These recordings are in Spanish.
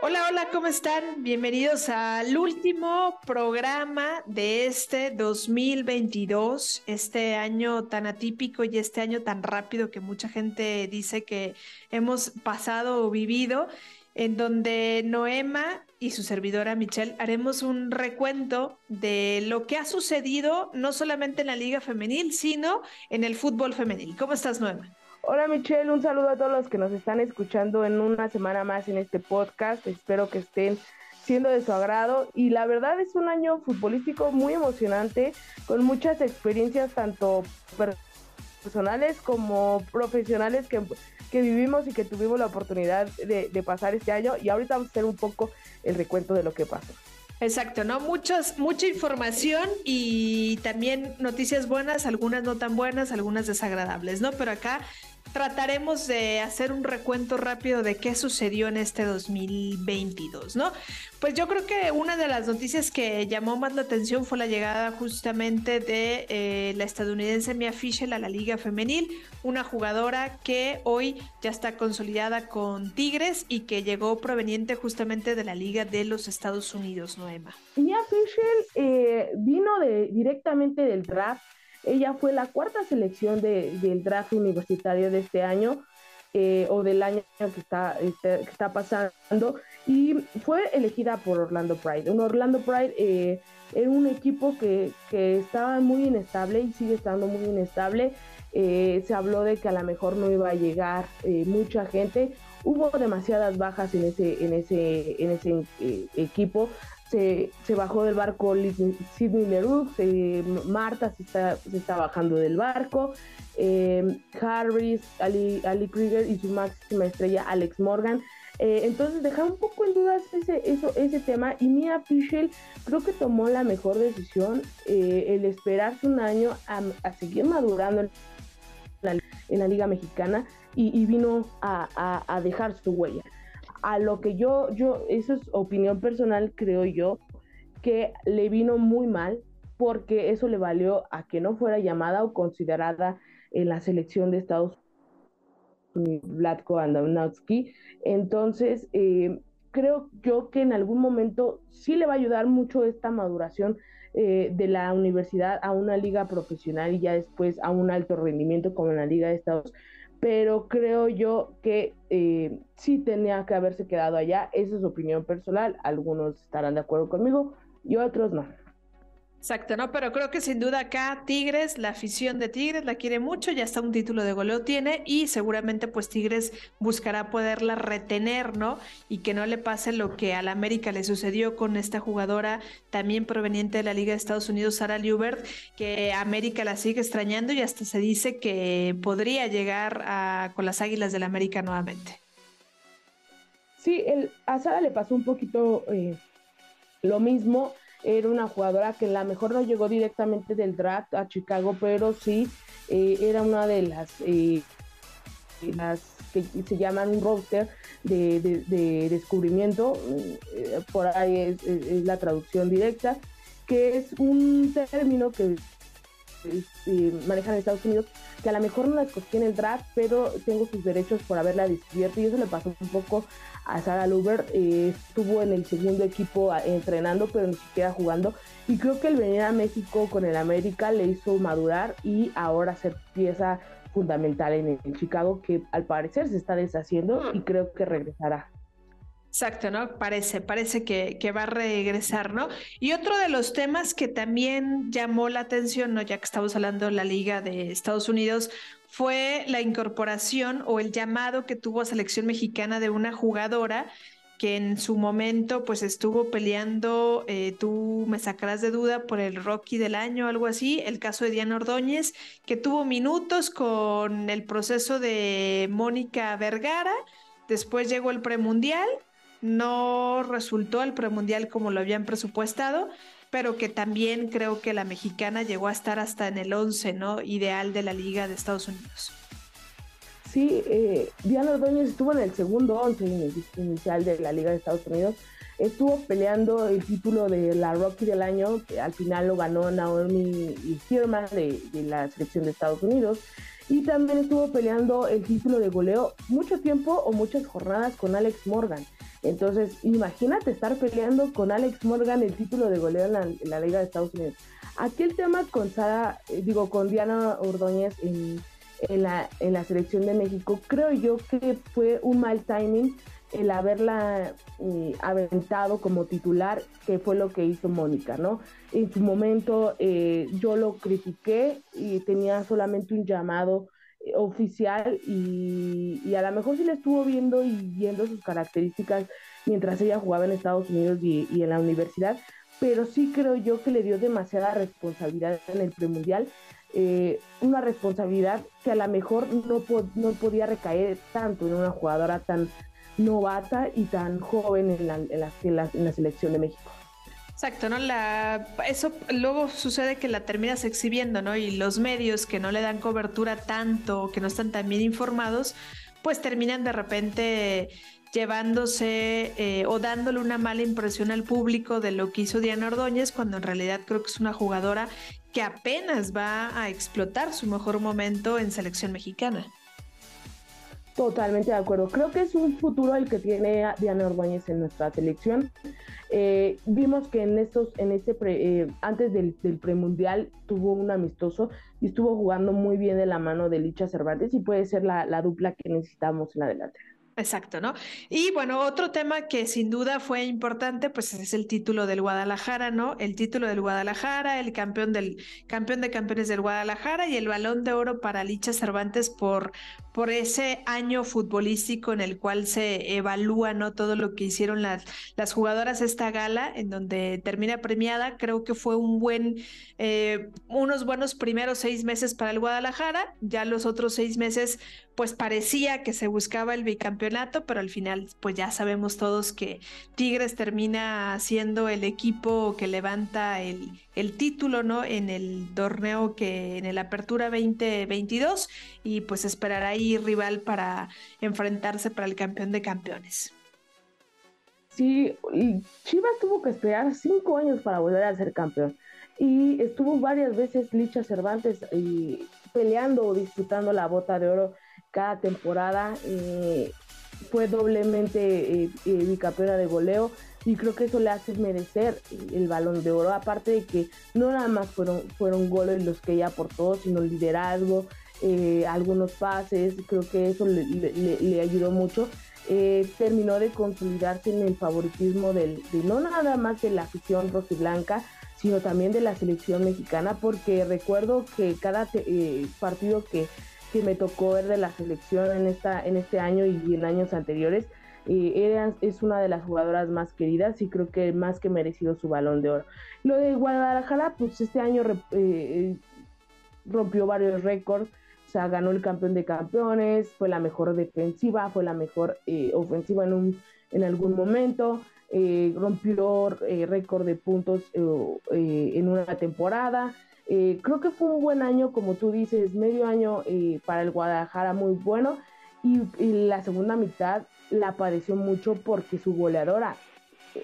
Hola, hola, ¿cómo están? Bienvenidos al último programa de este 2022, este año tan atípico y este año tan rápido que mucha gente dice que hemos pasado o vivido, en donde Noema y su servidora Michelle haremos un recuento de lo que ha sucedido no solamente en la liga femenil, sino en el fútbol femenil. ¿Cómo estás, Noema? Hola Michelle, un saludo a todos los que nos están escuchando en una semana más en este podcast. Espero que estén siendo de su agrado y la verdad es un año futbolístico muy emocionante con muchas experiencias tanto personales como profesionales que, que vivimos y que tuvimos la oportunidad de, de pasar este año y ahorita vamos a hacer un poco el recuento de lo que pasó. Exacto, ¿no? Muchas, mucha información y también noticias buenas, algunas no tan buenas, algunas desagradables, ¿no? Pero acá trataremos de hacer un recuento rápido de qué sucedió en este 2022, ¿no? Pues yo creo que una de las noticias que llamó más la atención fue la llegada justamente de eh, la estadounidense Mia Fischel a la Liga Femenil, una jugadora que hoy ya está consolidada con Tigres y que llegó proveniente justamente de la Liga de los Estados Unidos, Noema. Mia Fischel eh, vino de, directamente del draft ella fue la cuarta selección del draft universitario de este año eh, o del año que está, este, que está pasando y fue elegida por Orlando Pride. Un Orlando Pride eh, era un equipo que, que, estaba muy inestable y sigue estando muy inestable. Eh, se habló de que a lo mejor no iba a llegar mucha gente. Hubo demasiadas bajas en ese, en ese, en ese equipo se, bajó del barco Sidney Leroux, Marta se está, se está bajando del barco, eh, Harris, Ali, Ali Krieger y su máxima estrella Alex Morgan. Eh, entonces deja un poco en dudas ese, eso, ese tema y Mia Fischel creo que tomó la mejor decisión, eh, el esperarse un año a, seguir madurando en la, Liga Mexicana y, vino a, a dejar su huella a lo que yo, yo, eso es opinión personal, creo yo, que le vino muy mal porque eso le valió a que no fuera llamada o considerada en la selección de Estados Unidos, Vladko Andanovsky. Entonces, eh, creo yo que en algún momento sí le va a ayudar mucho esta maduración eh, de la universidad a una liga profesional y ya después a un alto rendimiento como en la Liga de Estados pero creo yo que eh, sí tenía que haberse quedado allá. Esa es opinión personal. Algunos estarán de acuerdo conmigo y otros no. Exacto, ¿no? Pero creo que sin duda acá Tigres, la afición de Tigres la quiere mucho, ya está un título de goleo tiene y seguramente pues Tigres buscará poderla retener, ¿no? Y que no le pase lo que al América le sucedió con esta jugadora también proveniente de la Liga de Estados Unidos, Sara Liubert, que América la sigue extrañando y hasta se dice que podría llegar a, con las Águilas del América nuevamente. Sí, el, a Sara le pasó un poquito eh, lo mismo era una jugadora que la mejor no llegó directamente del draft a Chicago, pero sí eh, era una de las, eh, las que se llaman un roster de, descubrimiento, eh, por ahí es, la traducción directa, que es un término que manejan en Estados Unidos, que a lo mejor no la escogí en el draft, pero tengo sus derechos por haberla descubierto y eso le pasó un poco a Sara Luber, eh, estuvo en el segundo equipo entrenando, pero ni siquiera jugando. Y creo que el venir a México con el América le hizo madurar y ahora ser pieza fundamental en, el Chicago, que al parecer se está deshaciendo y creo que regresará. Exacto, ¿no? Parece, parece que, que, va a regresar, ¿no? Y otro de los temas que también llamó la atención, ¿no? Ya que estamos hablando de la Liga de Estados Unidos, fue la incorporación o el llamado que tuvo a selección mexicana de una jugadora que en su momento pues estuvo peleando, eh, tú me sacarás de duda por el Rocky del año, algo así, el caso de Diana Ordóñez, que tuvo minutos con el proceso de Mónica Vergara, después llegó el premundial, no resultó el premundial como lo habían presupuestado, pero que también creo que la mexicana llegó a estar hasta en el 11, ¿no? Ideal de la Liga de Estados Unidos. Sí, eh, Diana Ordóñez estuvo en el segundo 11 inicial de la Liga de Estados Unidos. Estuvo peleando el título de la Rocky del año, que al final lo ganó Naomi Hirman de, de la selección de Estados Unidos. Y también estuvo peleando el título de goleo mucho tiempo o muchas jornadas con Alex Morgan. Entonces, imagínate estar peleando con Alex Morgan el título de goleo en la, Liga de Estados Unidos. Aquí el tema con Sara, eh, digo, con Diana Ordóñez en, la, en la selección de México, creo yo que fue un mal timing el haberla eh, aventado como titular, que fue lo que hizo Mónica, ¿no? En su momento eh, yo lo critiqué y tenía solamente un llamado oficial y, y, a lo mejor sí le estuvo viendo y viendo sus características mientras ella jugaba en Estados Unidos y, y en la universidad, pero sí creo yo que le dio demasiada responsabilidad en el premundial eh, una responsabilidad que a lo mejor no, no podía recaer tanto en una jugadora tan novata y tan joven en la, en la, en la, selección de México. Exacto, ¿no? La, eso luego sucede que la terminas exhibiendo, ¿no? Y los medios que no le dan cobertura tanto, que no están tan bien informados, pues terminan de repente llevándose eh, o dándole una mala impresión al público de lo que hizo Diana Ordóñez, cuando en realidad creo que es una jugadora que apenas va a explotar su mejor momento en selección mexicana. Totalmente de acuerdo. Creo que es un futuro el que tiene Diana Ordóñez en nuestra selección. Eh, vimos que en estos, en este eh, antes del, premundial tuvo un amistoso y estuvo jugando muy bien de la mano de Licha Cervantes y puede ser la, la dupla que necesitamos en la delantera. Exacto, ¿no? Y bueno, otro tema que sin duda fue importante, pues es el título del Guadalajara, ¿no? El título del Guadalajara, el campeón del campeón de campeones del Guadalajara y el balón de oro para Licha Cervantes por, por ese año futbolístico en el cual se evalúa, ¿no? Todo lo que hicieron las, las jugadoras esta gala, en donde termina premiada. Creo que fue un buen, eh, unos buenos primeros seis meses para el Guadalajara. Ya los otros seis meses pues parecía que se buscaba el bicampeonato, pero al final pues ya sabemos todos que Tigres termina siendo el equipo que levanta el, el título, ¿no? En el torneo que en el Apertura 2022 y pues esperará ahí rival para enfrentarse para el campeón de campeones. Sí, Chivas tuvo que esperar cinco años para volver a ser campeón y estuvo varias veces Licha Cervantes y peleando o disputando la bota de oro cada temporada. Eh, fue doblemente eh, eh, bicampeona de goleo y creo que eso le hace merecer el balón de oro. Aparte de que no nada más fueron, fueron goles los que ella aportó, sino liderazgo, algunos pases, creo que eso le, ayudó mucho. terminó de consolidarse en el favoritismo del, de no nada más de la afición rojiblanca, sino también de la selección mexicana, porque recuerdo que cada partido que que me tocó ver de la selección en, esta, en este año y en años anteriores. Eh, es una de las jugadoras más queridas y creo que más que merecido su balón de oro. Lo de Guadalajara, pues este año eh, rompió varios récords, o sea, ganó el campeón de campeones, fue la mejor defensiva, fue la mejor eh, ofensiva en, un, en algún momento, rompió récord de puntos en una temporada, eh, creo que fue un buen año, como tú dices, medio año eh, para el Guadalajara muy bueno y, la segunda mitad la padeció mucho porque su goleadora,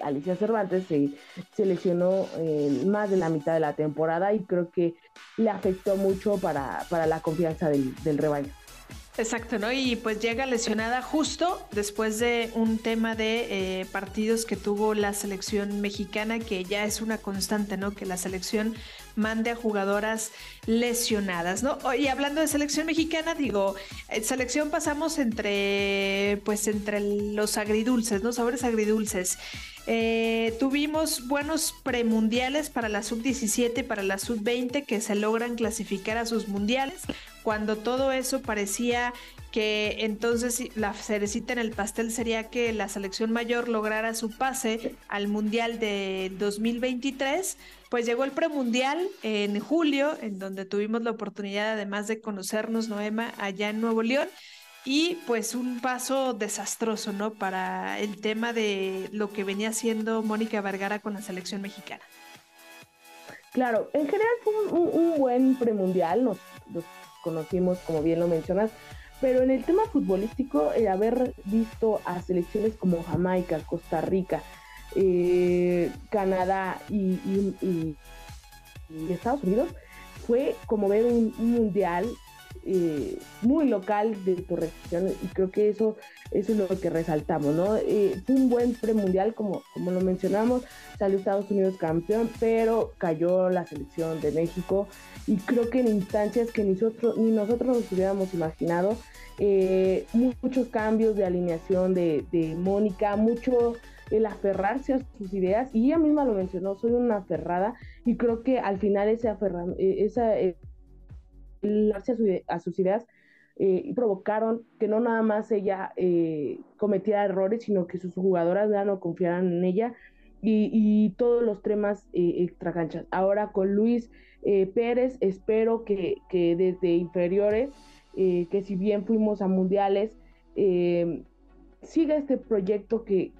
Alicia Cervantes, se seleccionó eh, más de la mitad de la temporada y creo que le afectó mucho para, para la confianza del, del rebaño. Exacto, ¿no? Y pues llega lesionada justo después de un tema de eh, partidos que tuvo la selección mexicana, que ya es una constante, ¿no? Que la selección mande a jugadoras lesionadas, ¿no? Y hablando de selección mexicana, digo, en selección pasamos entre, pues entre los agridulces, ¿no? Sabores agridulces. Eh, tuvimos buenos premundiales para la sub-17 y para la sub-20 que se logran clasificar a sus mundiales cuando todo eso parecía que entonces la cerecita en el pastel sería que la selección mayor lograra su pase al Mundial de 2023, pues llegó el premundial en julio, en donde tuvimos la oportunidad además de conocernos, Noema, allá en Nuevo León. Y pues un paso desastroso, ¿no? Para el tema de lo que venía haciendo Mónica Vergara con la selección mexicana. Claro, en general fue un, buen premundial, nos, conocimos, como bien lo mencionas, pero en el tema futbolístico, el haber visto a selecciones como Jamaica, Costa Rica, eh, Canadá y, Estados Unidos, fue como ver un, mundial eh, muy local de tu región y creo que eso, eso es lo que resaltamos, ¿no? Eh, fue un buen premundial, como, como lo mencionamos, salió Estados Unidos campeón, pero cayó la selección de México y creo que en instancias que nosotros, ni nosotros nos hubiéramos imaginado, eh, muchos cambios de alineación de, de Mónica, mucho el aferrarse a sus ideas, y ella misma lo mencionó, soy una aferrada, y creo que al final ese aferrar, esa a, sus ideas eh, provocaron que no nada más ella eh, cometiera errores, sino que sus jugadoras no confiaran en ella y, todos los temas eh, extra canchas. Ahora con Luis Pérez, espero que, desde inferiores, que si bien fuimos a mundiales, siga este proyecto que,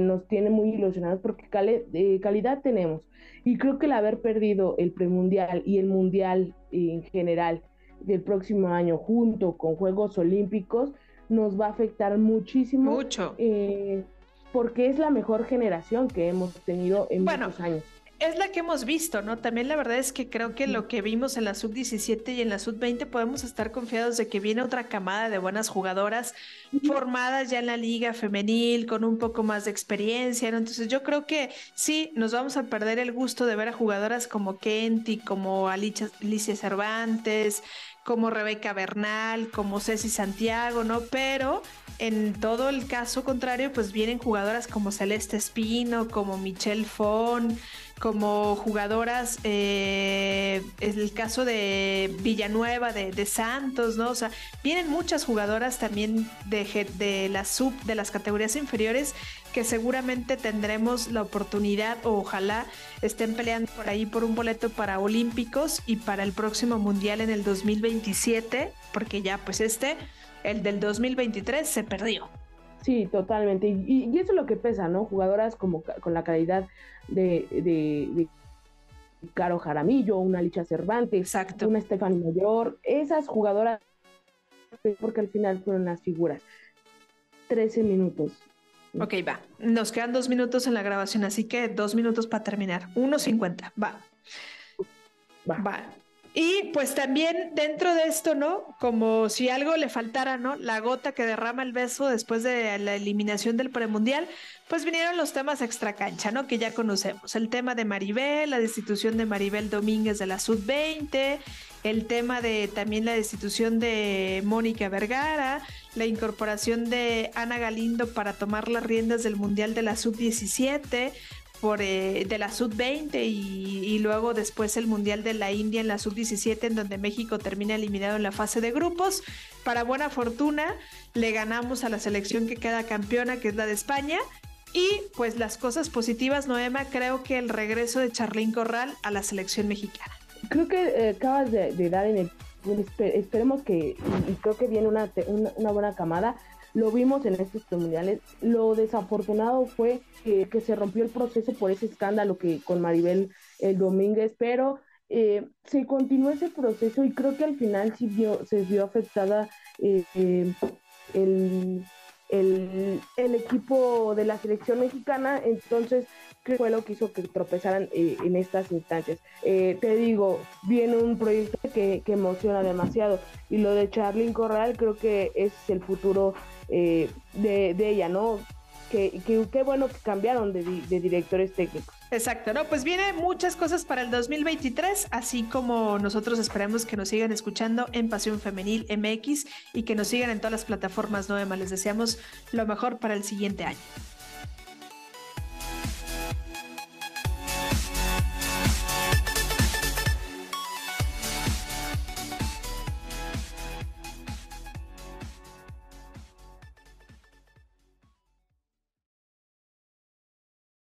nos tiene muy ilusionados porque calidad tenemos. Y creo que el haber perdido el premundial y el mundial en general del próximo año junto con Juegos Olímpicos nos va a afectar muchísimo. Mucho. Eh, porque es la mejor generación que hemos tenido en muchos años es la que hemos visto, ¿no? También la verdad es que creo que lo que vimos en la sub-17 y en la sub-20 podemos estar confiados de que viene otra camada de buenas jugadoras formadas ya en la liga femenil, con un poco más de experiencia, ¿no? Entonces yo creo que sí, nos vamos a perder el gusto de ver a jugadoras como Kenty, como Alicia Cervantes, como Rebeca Bernal, como Ceci Santiago, ¿no? Pero en todo el caso contrario, pues vienen jugadoras como Celeste Espino, como Michelle Fon, como jugadoras, eh, el caso de Villanueva, de, Santos, ¿no? O sea, vienen muchas jugadoras también de, de la sub, de las categorías inferiores, que seguramente tendremos la oportunidad, o ojalá estén peleando por ahí por un boleto para Olímpicos y para el próximo Mundial en el 2027, porque ya pues este, el del 2023, se perdió. Sí, totalmente. Y, eso es lo que pesa, ¿no? Jugadoras como con la calidad de, de, Caro Jaramillo, una Licha Cervantes, Exacto. una Stephanie Mayor, esas jugadoras, porque al final fueron las figuras. 13 minutos. Ok, va. Nos quedan dos minutos en la grabación, así que dos minutos para terminar. 1.50, va. Va. Va. Y pues también dentro de esto, ¿no? Como si algo le faltara, ¿no? La gota que derrama el beso después de la eliminación del premundial, pues vinieron los temas extra cancha, ¿no? Que ya conocemos. El tema de Maribel, la destitución de Maribel Domínguez de la Sub-20, el tema de también la destitución de Mónica Vergara, la incorporación de Ana Galindo para tomar las riendas del Mundial de la Sub-17, por, eh, de la sub-20 y, luego después el Mundial de la India en la sub-17 en donde México termina eliminado en la fase de grupos. Para buena fortuna le ganamos a la selección que queda campeona, que es la de España. Y pues las cosas positivas, Noema, creo que el regreso de Charlín Corral a la selección mexicana. Creo que eh, acabas de, dar en el... Esperemos que, y creo que viene una, una buena camada lo vimos en estos mundiales. Lo desafortunado fue que, se rompió el proceso por ese escándalo que con Maribel el Domínguez, pero eh, se continuó ese proceso y creo que al final sí vio, se vio afectada eh, el, el, equipo de la selección mexicana, entonces que fue lo que hizo que tropezaran eh, en estas instancias. Eh, te digo, viene un proyecto que, emociona demasiado y lo de Charlyn Corral creo que es el futuro eh, de, ella, ¿no? Qué que, bueno que cambiaron de, de directores técnicos. Exacto, ¿no? Pues viene muchas cosas para el 2023, así como nosotros esperamos que nos sigan escuchando en Pasión Femenil MX y que nos sigan en todas las plataformas, ¿no? Les deseamos lo mejor para el siguiente año.